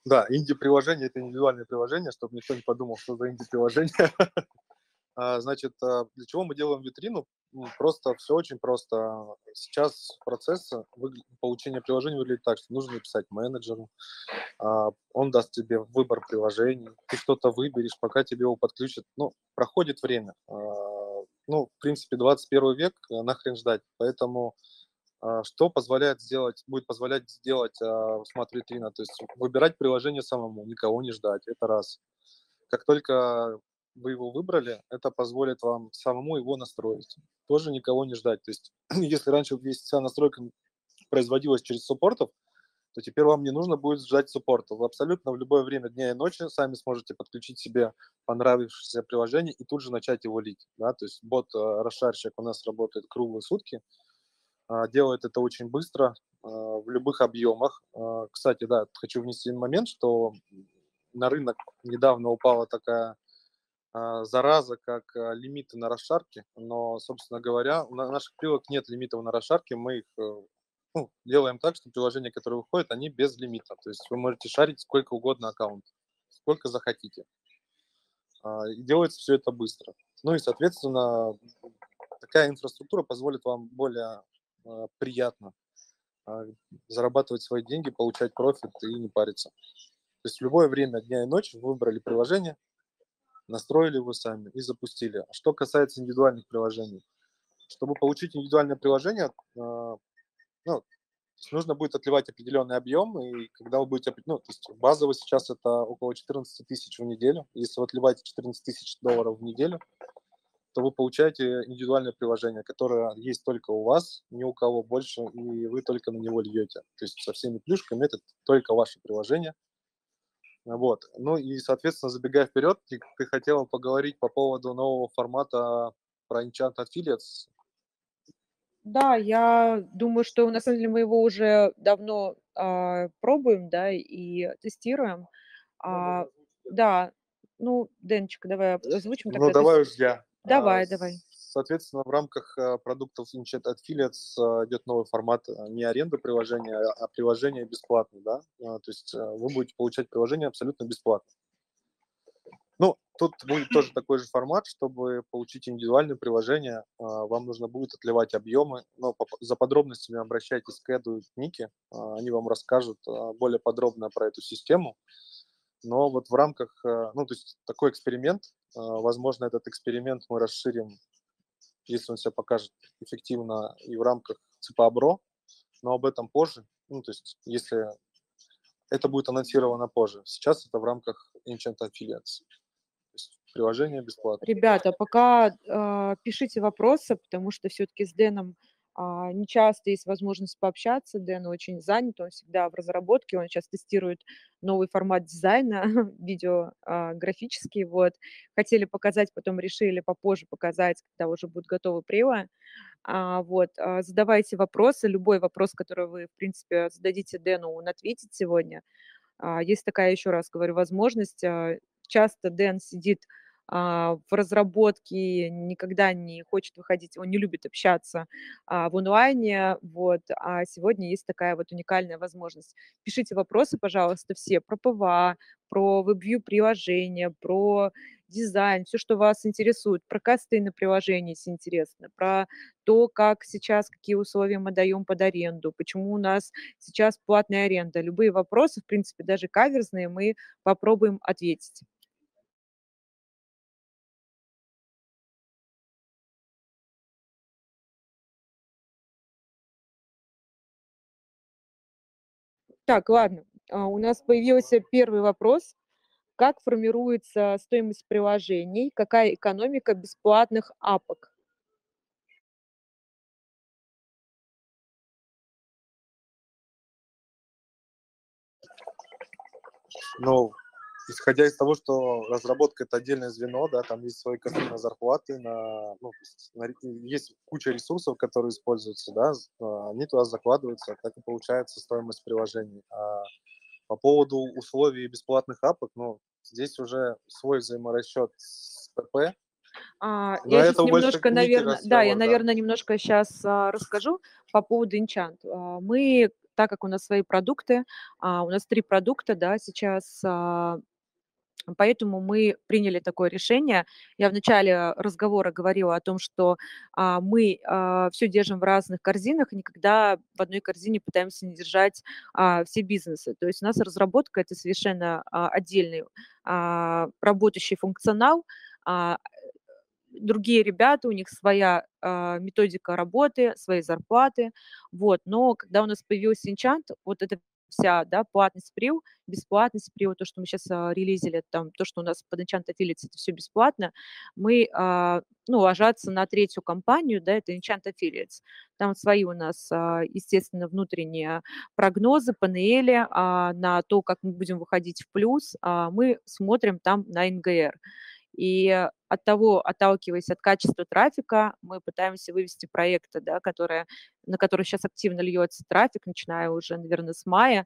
Да, инди-приложение – это индивидуальное приложение, чтобы никто не подумал, что за инди-приложение. А, значит, а, для чего мы делаем витрину? Просто все очень просто. Сейчас процесс получения приложения выглядит так, что нужно написать менеджеру, а, он даст тебе выбор приложений, ты что-то выберешь, пока тебе его подключат. Ну, проходит время. Ну, в принципе, 21 век, нахрен ждать. Поэтому что позволяет сделать, будет позволять сделать смарт-витрина? То есть выбирать приложение самому, никого не ждать, это раз. Как только вы его выбрали, это позволит вам самому его настроить. Тоже никого не ждать. То есть, если раньше вся настройка производилась через суппортов, то теперь вам не нужно будет ждать суппорта. Вы абсолютно в любое время дня и ночи сами сможете подключить себе понравившееся приложение и тут же начать его лить. Да? То есть бот-расшарщик у нас работает круглые сутки, а, делает это очень быстро, а, в любых объемах. А, кстати, да, хочу внести момент, что на рынок недавно упала такая зараза, как а, лимиты на расшарке, но, собственно говоря, у наших прилог нет лимитов на расшарке, мы их э, ну, делаем так, что приложения, которые выходят, они без лимита. То есть вы можете шарить сколько угодно аккаунт, сколько захотите. А, и делается все это быстро. Ну и, соответственно, такая инфраструктура позволит вам более приятно зарабатывать свои деньги, получать профит и не париться. То есть в любое время дня и ночи вы выбрали приложение, настроили его сами и запустили. А что касается индивидуальных приложений, чтобы получить индивидуальное приложение, а, ну, нужно будет отливать определенный объем, и когда вы будете, ну, то есть базово сейчас это около 14 тысяч в неделю. Если вы отливаете 14 тысяч долларов в неделю, то вы получаете индивидуальное приложение, которое есть только у вас, ни у кого больше, и вы только на него льете. То есть со всеми плюшками это только ваше приложение – вот. Ну и, соответственно, забегая вперед, ты, ты хотела поговорить по поводу нового формата про Enchant Affiliates. Да, я думаю, что на самом деле мы его уже давно а, пробуем, да, и тестируем. А, да, ну, Денчик, давай озвучим. Ну, давай уж я. Давай, а, давай. Соответственно, в рамках э, продуктов Inchat Affiliates э, идет новый формат э, не аренда приложения, а приложение бесплатно, да, то есть вы будете получать приложение абсолютно бесплатно. Ну, тут будет тоже такой же формат, чтобы получить индивидуальное приложение, вам нужно будет отливать объемы, но за подробностями обращайтесь к Эду и Нике, они вам расскажут более подробно про эту систему, но вот в рамках, ну, то есть такой эксперимент, возможно, этот эксперимент мы расширим если он себя покажет эффективно и в рамках ЦПАБРО, но об этом позже. Ну, то есть, если это будет анонсировано позже. Сейчас это в рамках Ancient Affiliates. Приложение бесплатно. Ребята, пока э, пишите вопросы, потому что все-таки с Дэном а, не часто есть возможность пообщаться. Дэн очень занят, он всегда в разработке, он сейчас тестирует новый формат дизайна, видео а, графический, вот. Хотели показать, потом решили попозже показать, когда уже будут готовы прила. А, вот, а, задавайте вопросы, любой вопрос, который вы, в принципе, зададите Дэну, он ответит сегодня. Есть такая, еще раз говорю, возможность. Часто Дэн сидит в разработке, никогда не хочет выходить, он не любит общаться а, в онлайне, вот, а сегодня есть такая вот уникальная возможность. Пишите вопросы, пожалуйста, все про ПВА, про WebView приложения, про дизайн, все, что вас интересует, про касты на приложении, если интересно, про то, как сейчас, какие условия мы даем под аренду, почему у нас сейчас платная аренда. Любые вопросы, в принципе, даже каверзные, мы попробуем ответить. Так, ладно. А, у нас появился первый вопрос. Как формируется стоимость приложений? Какая экономика бесплатных апок? Ну, исходя из того, что разработка это отдельное звено, да, там есть свои косты на зарплаты, на, ну, на, есть куча ресурсов, которые используются, да, а, они туда закладываются, так и получается стоимость приложений. А по поводу условий бесплатных апок, ну, здесь уже свой взаиморасчет с ПП, а, я сейчас немножко, наверное, да, я, наверное, немножко сейчас а, расскажу по поводу Enchant. А, мы, так как у нас свои продукты, а, у нас три продукта, да, сейчас а, Поэтому мы приняли такое решение. Я в начале разговора говорила о том, что а, мы а, все держим в разных корзинах, никогда в одной корзине пытаемся не держать а, все бизнесы. То есть у нас разработка это совершенно а, отдельный а, работающий функционал. А, другие ребята, у них своя а, методика работы, свои зарплаты, вот. Но когда у нас появился Enchant, вот это вся, да, платность прил, бесплатность прил, то, что мы сейчас а, релизили, там, то, что у нас под Enchant Affiliates, это все бесплатно, мы, а, ну, ложатся на третью компанию, да, это Enchant Affiliates. Там свои у нас, а, естественно, внутренние прогнозы, панели на то, как мы будем выходить в плюс, мы смотрим там на НГР. И от того, отталкиваясь от качества трафика, мы пытаемся вывести проекты, да, которые, на которые сейчас активно льется трафик, начиная уже, наверное, с мая.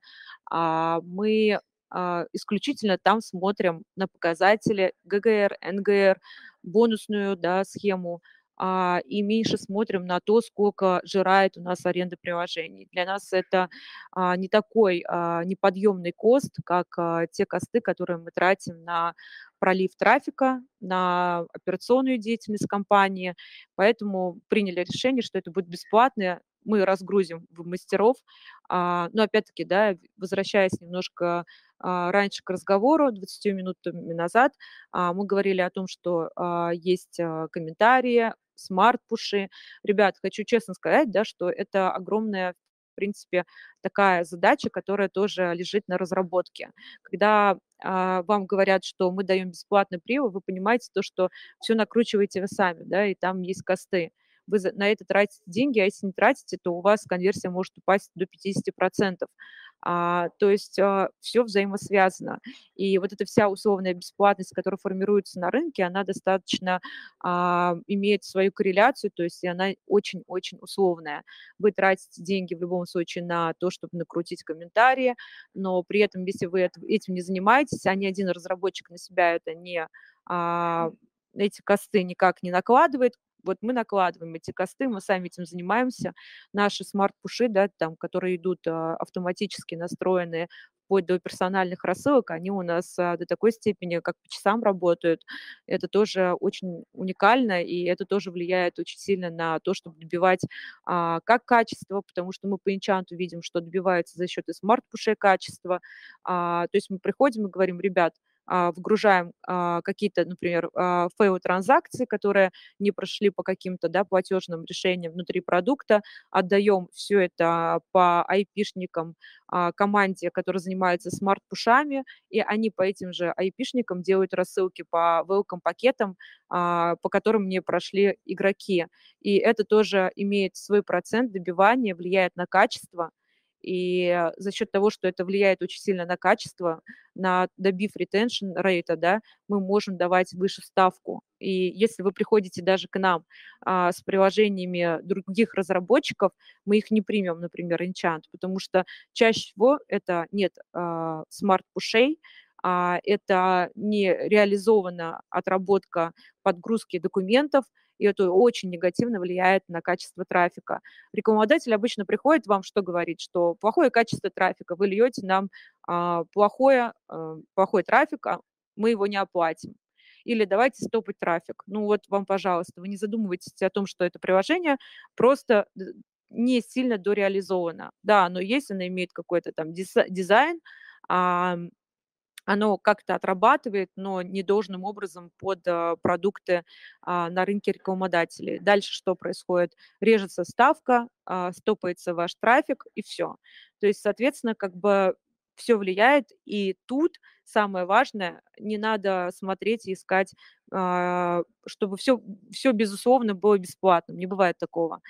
А мы а, исключительно там смотрим на показатели ГГР, НГР, бонусную да, схему, а, и меньше смотрим на то, сколько жирает у нас аренда приложений. Для нас это а, не такой неподъемный кост, как те косты, которые мы тратим на пролив трафика, на операционную деятельность компании. Поэтому приняли решение, что это будет бесплатно, мы разгрузим в мастеров. Но опять-таки, да, возвращаясь немножко раньше к разговору, 20 минутами назад, мы говорили о том, что есть комментарии, смарт-пуши. Ребят, хочу честно сказать, да, что это огромная в принципе, такая задача, которая тоже лежит на разработке. Когда а, вам говорят, что мы даем бесплатный привод, вы понимаете то, что все накручиваете вы сами, да, и там есть косты вы на это тратите деньги, а если не тратите, то у вас конверсия может упасть до 50%. А, то есть а, все взаимосвязано. И вот эта вся условная бесплатность, которая формируется на рынке, она достаточно а, имеет свою корреляцию, то есть она очень-очень условная. Вы тратите деньги в любом случае на то, чтобы накрутить комментарии, но при этом, если вы этим не занимаетесь, а ни один разработчик на себя это не а, эти косты никак не накладывает, вот мы накладываем эти косты, мы сами этим занимаемся. Наши смарт-пуши, да, там, которые идут а, автоматически настроенные вплоть до персональных рассылок, они у нас а, до такой степени, как по часам работают. Это тоже очень уникально, и это тоже влияет очень сильно на то, чтобы добивать а, как качество, потому что мы по инчанту видим, что добивается за счет и смарт-пушей качества. То есть мы приходим и говорим, ребят, вгружаем а, какие-то, например, а, фейл-транзакции, которые не прошли по каким-то да, платежным решениям внутри продукта, отдаем все это по IP-шникам команде, которая занимается смарт-пушами, и они по этим же IP-шникам делают рассылки по welcome-пакетам, по которым не прошли игроки. И это тоже имеет свой процент добивания, влияет на качество – и за счет того, что это влияет очень сильно на качество, на добив retention рейта, да, мы можем давать выше ставку. И если вы приходите даже к нам а, с приложениями других разработчиков, мы их не примем, например, Enchant, потому что чаще всего это нет а, смарт-пушей, а, это не реализована отработка подгрузки документов, и это очень негативно влияет на качество трафика. Рекламодатель обычно приходит вам что говорит, что плохое качество трафика, вы льете нам а, плохое, а, плохой трафик, а мы его не оплатим. Или давайте стопать трафик. Ну вот вам, пожалуйста, вы не задумывайтесь о том, что это приложение просто не сильно дореализовано. Да, оно есть, оно имеет какой-то там дизайн, оно как-то отрабатывает, но не должным образом под а, продукты а, на рынке рекламодателей. Дальше что происходит? Режется ставка, а, стопается ваш трафик и все. То есть, соответственно, как бы все влияет, и тут самое важное, не надо смотреть и искать, чтобы все, все безусловно было бесплатным, не бывает такого.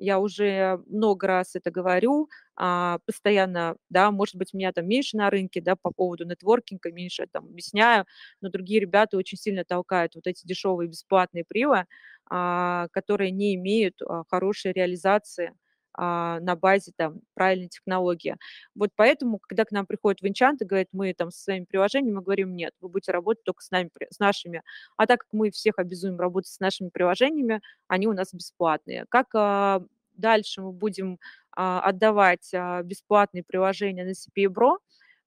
Я уже много раз это говорю, а, постоянно, да, может быть, меня там меньше на рынке, да, по поводу нетворкинга, меньше там объясняю, но другие ребята очень сильно толкают вот эти дешевые бесплатные привы, а, которые не имеют а, хорошей реализации на базе там правильной технологии. Вот поэтому, когда к нам приходят в Enchant и говорят, мы там со своими приложениями, мы говорим, нет, вы будете работать только с нами, с нашими. А так как мы всех обязуем работать с нашими приложениями, они у нас бесплатные. Как дальше мы будем а, отдавать а, бесплатные приложения на CPA Bro.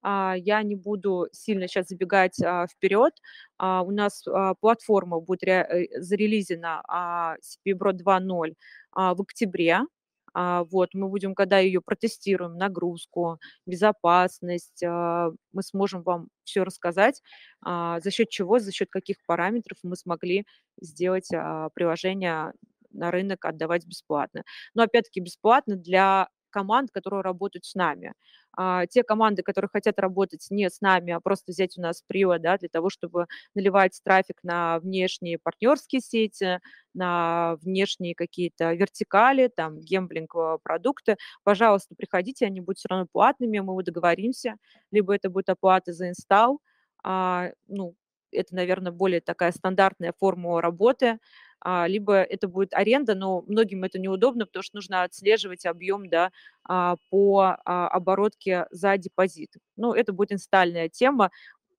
А, я не буду сильно сейчас забегать вперед. У нас платформа будет э, зарелизена CPA Bro 2.0 в октябре. Вот, мы будем, когда ее протестируем, нагрузку, безопасность, мы сможем вам все рассказать, за счет чего, за счет каких параметров мы смогли сделать приложение на рынок отдавать бесплатно. Но опять-таки бесплатно для команд, которые работают с нами. А, те команды, которые хотят работать не с нами, а просто взять у нас привод, да, для того, чтобы наливать трафик на внешние партнерские сети, на внешние какие-то вертикали, там, гемблинг э, пожалуйста, приходите, они будут все равно платными, мы договоримся, либо это будет оплата за инсталл, а, ну, это, наверное, более такая стандартная формула работы, либо это будет аренда, но многим это неудобно, потому что нужно отслеживать объем да, а, по а, оборотке за депозит. Ну, это будет инстальная тема.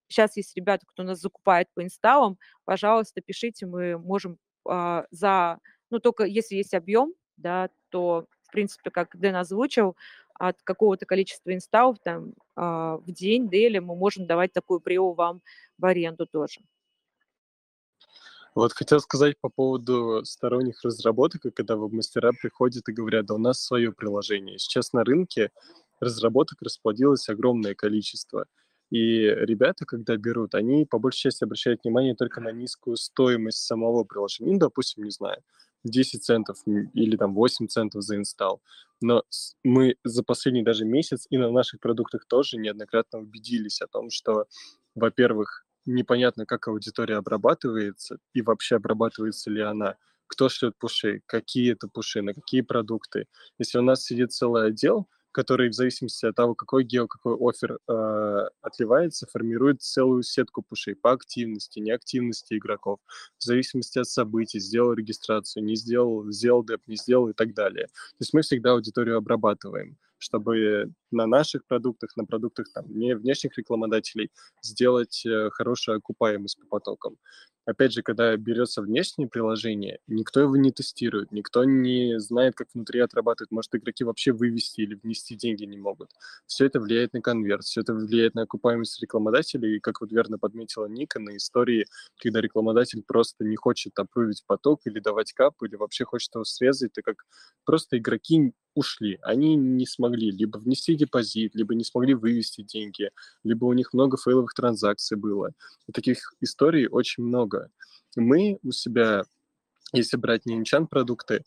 Сейчас есть ребята, кто нас закупает по инсталлам, пожалуйста, пишите, мы можем за, ну, только если есть объем, да, то, в принципе, как Дэн озвучил, от какого-то количества инсталлов там в день, дели мы можем давать такую прио вам в аренду тоже. Вот хотел сказать по поводу сторонних разработок, когда мастера приходят и говорят, да у нас свое приложение. Сейчас на рынке разработок расплодилось огромное количество. И ребята, когда берут, они по большей части обращают внимание только на низкую стоимость самого приложения. Ну, допустим, не знаю, 10 центов или там 8 центов за инсталл. Но мы за последний даже месяц и на наших продуктах тоже неоднократно убедились о том, что, во-первых, непонятно, как аудитория обрабатывается и вообще обрабатывается ли она, кто шлет пуши, какие это пуши, на какие продукты. Если у нас сидит целый отдел, который в зависимости от того, какой гео, какой офер э, отливается, формирует целую сетку пушей по активности, неактивности игроков, в зависимости от событий, сделал регистрацию, не сделал, сделал деп, не сделал и так далее. То есть мы всегда аудиторию обрабатываем чтобы на наших продуктах, на продуктах там, не внешних рекламодателей сделать э, хорошую окупаемость по потокам. Опять же, когда берется внешнее приложение, никто его не тестирует, никто не знает, как внутри отрабатывает. Может, игроки вообще вывести или внести деньги не могут. Все это влияет на конверт, все это влияет на окупаемость рекламодателя. И, как вот верно подметила Ника, на истории, когда рекламодатель просто не хочет опрувить поток или давать кап, или вообще хочет его срезать, так как просто игроки ушли. Они не смогли либо внести депозит, либо не смогли вывести деньги, либо у них много фейловых транзакций было. И таких историй очень много. Мы у себя, если брать не продукты,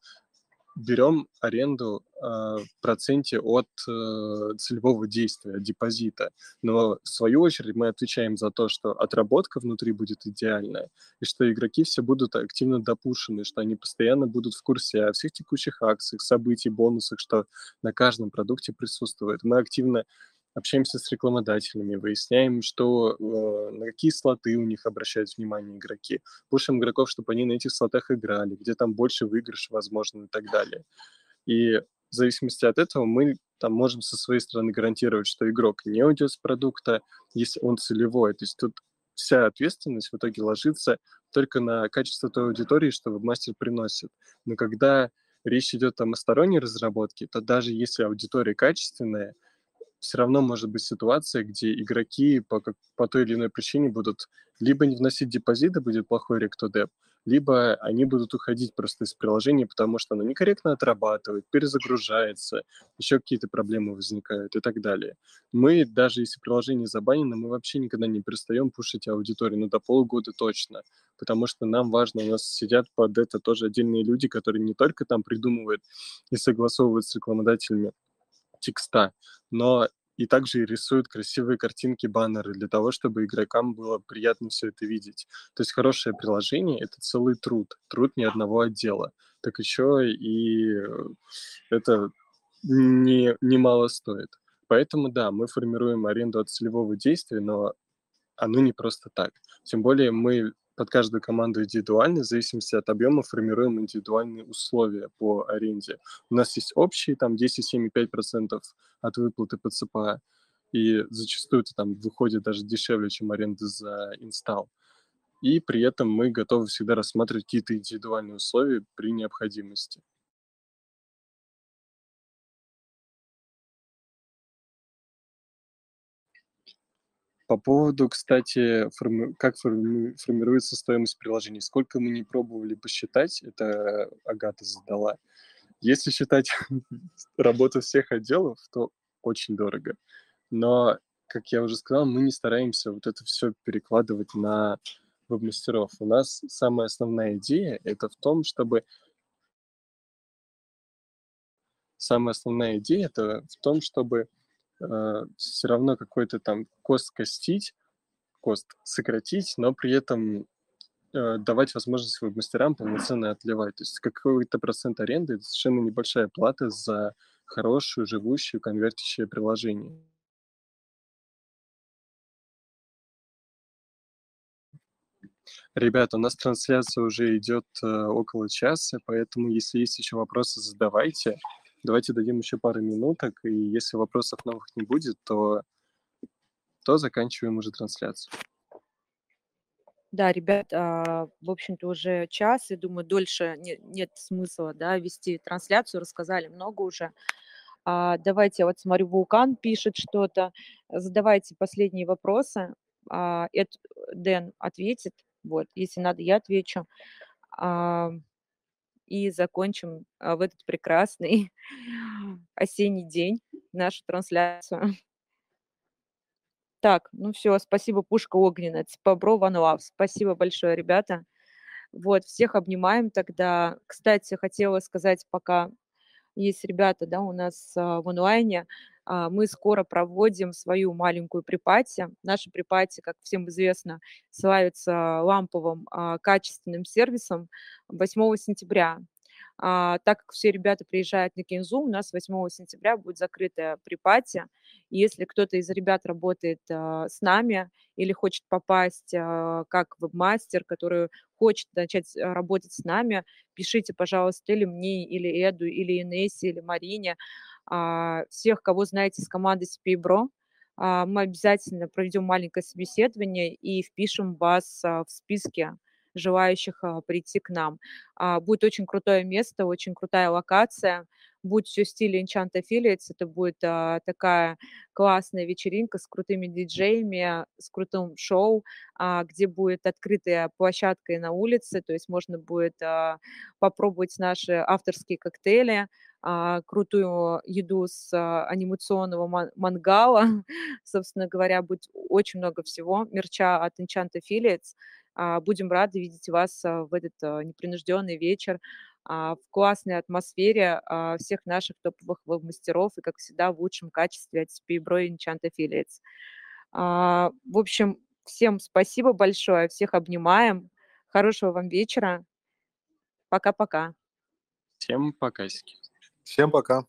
берем аренду э, проценте от э, целевого действия, депозита. Но в свою очередь мы отвечаем за то, что отработка внутри будет идеальная, и что игроки все будут активно допушены, что они постоянно будут в курсе о всех текущих акциях, событий, бонусах, что на каждом продукте присутствует. Мы активно общаемся с рекламодателями, выясняем, что, э, на какие слоты у них обращают внимание игроки, пушим игроков, чтобы они на этих слотах играли, где там больше выигрыш возможно и так далее. И в зависимости от этого мы там можем со своей стороны гарантировать, что игрок не уйдет с продукта, если он целевой. То есть тут вся ответственность в итоге ложится только на качество той аудитории, что вебмастер приносит. Но когда речь идет там о сторонней разработке, то даже если аудитория качественная – все равно может быть ситуация, где игроки по, как, по той или иной причине будут либо не вносить депозиты, будет плохой ректодеп, либо они будут уходить просто из приложения, потому что оно некорректно отрабатывает, перезагружается, еще какие-то проблемы возникают и так далее. Мы, даже если приложение забанено, мы вообще никогда не перестаем пушить аудиторию, ну, до полугода точно, потому что нам важно, у нас сидят под это тоже отдельные люди, которые не только там придумывают и согласовывают с рекламодателями, текста, но и также рисуют красивые картинки, баннеры для того, чтобы игрокам было приятно все это видеть. То есть хорошее приложение — это целый труд, труд не одного отдела. Так еще и это не, немало стоит. Поэтому, да, мы формируем аренду от целевого действия, но оно не просто так. Тем более мы под каждую команду индивидуально, в зависимости от объема формируем индивидуальные условия по аренде. У нас есть общие, там 10-7,5% от выплаты по ЦПА, и зачастую это там выходит даже дешевле, чем аренда за инсталл. И при этом мы готовы всегда рассматривать какие-то индивидуальные условия при необходимости. По поводу, кстати, форми... как форми... формируется стоимость приложений. Сколько мы не пробовали посчитать, это Агата задала. Если считать работу всех отделов, то очень дорого. Но, как я уже сказал, мы не стараемся вот это все перекладывать на веб-мастеров. У нас самая основная идея — это в том, чтобы самая основная идея это в том, чтобы э, все равно какой-то там кост костить, кост сократить, но при этом э, давать возможность веб-мастерам полноценно отливать. То есть какой-то процент аренды – это совершенно небольшая плата за хорошую, живущую, конвертящее приложение. Ребята, у нас трансляция уже идет э, около часа, поэтому если есть еще вопросы, задавайте. Давайте дадим еще пару минуток, и если вопросов новых не будет, то, то заканчиваем уже трансляцию. Да, ребят, а, в общем-то, уже час, и думаю, дольше не- нет смысла, да, вести трансляцию, рассказали много уже. А, давайте, вот смотрю, Вулкан пишет что-то. Задавайте последние вопросы. А, Эд, Дэн ответит. Вот, если надо, я отвечу. И закончим а, в этот прекрасный осенний день нашу трансляцию. Так, ну все, спасибо, Пушка Огненная, Цпабро One Love. Спасибо большое, ребята. Вот, всех обнимаем тогда. Кстати, хотела сказать, пока есть ребята, да, у нас а, в онлайне, мы скоро проводим свою маленькую припати. Наша припати, как всем известно, славится ламповым а, качественным сервисом 8 сентября. А, так как все ребята приезжают на Кинзу, у нас 8 сентября будет закрытая припати. Если кто-то из ребят работает а, с нами или хочет попасть а, как вебмастер, который хочет начать а, работать с нами, пишите, пожалуйста, или мне, или Эду, или Инессе, или Марине, а, всех, кого знаете с команды CPBro. А, мы обязательно проведем маленькое собеседование и впишем вас а, в списке желающих а, прийти к нам. А, будет очень крутое место, очень крутая локация. Будет все в стиле Enchant Affiliates. Это будет а, такая классная вечеринка с крутыми диджеями, с крутым шоу, а, где будет открытая площадка и на улице, то есть можно будет а, попробовать наши авторские коктейли, а, крутую еду с а, анимационного ман- мангала. Собственно говоря, будет очень много всего. Мерча от Enchant Affiliates. А, Будем рады видеть вас а, в этот а, непринужденный вечер а, в классной атмосфере а, всех наших топовых веб-мастеров и, как всегда, в лучшем качестве от CP и Enchant Affiliates. А, В общем, всем спасибо большое, всех обнимаем. Хорошего вам вечера. Пока-пока. Всем покасики. Всем пока.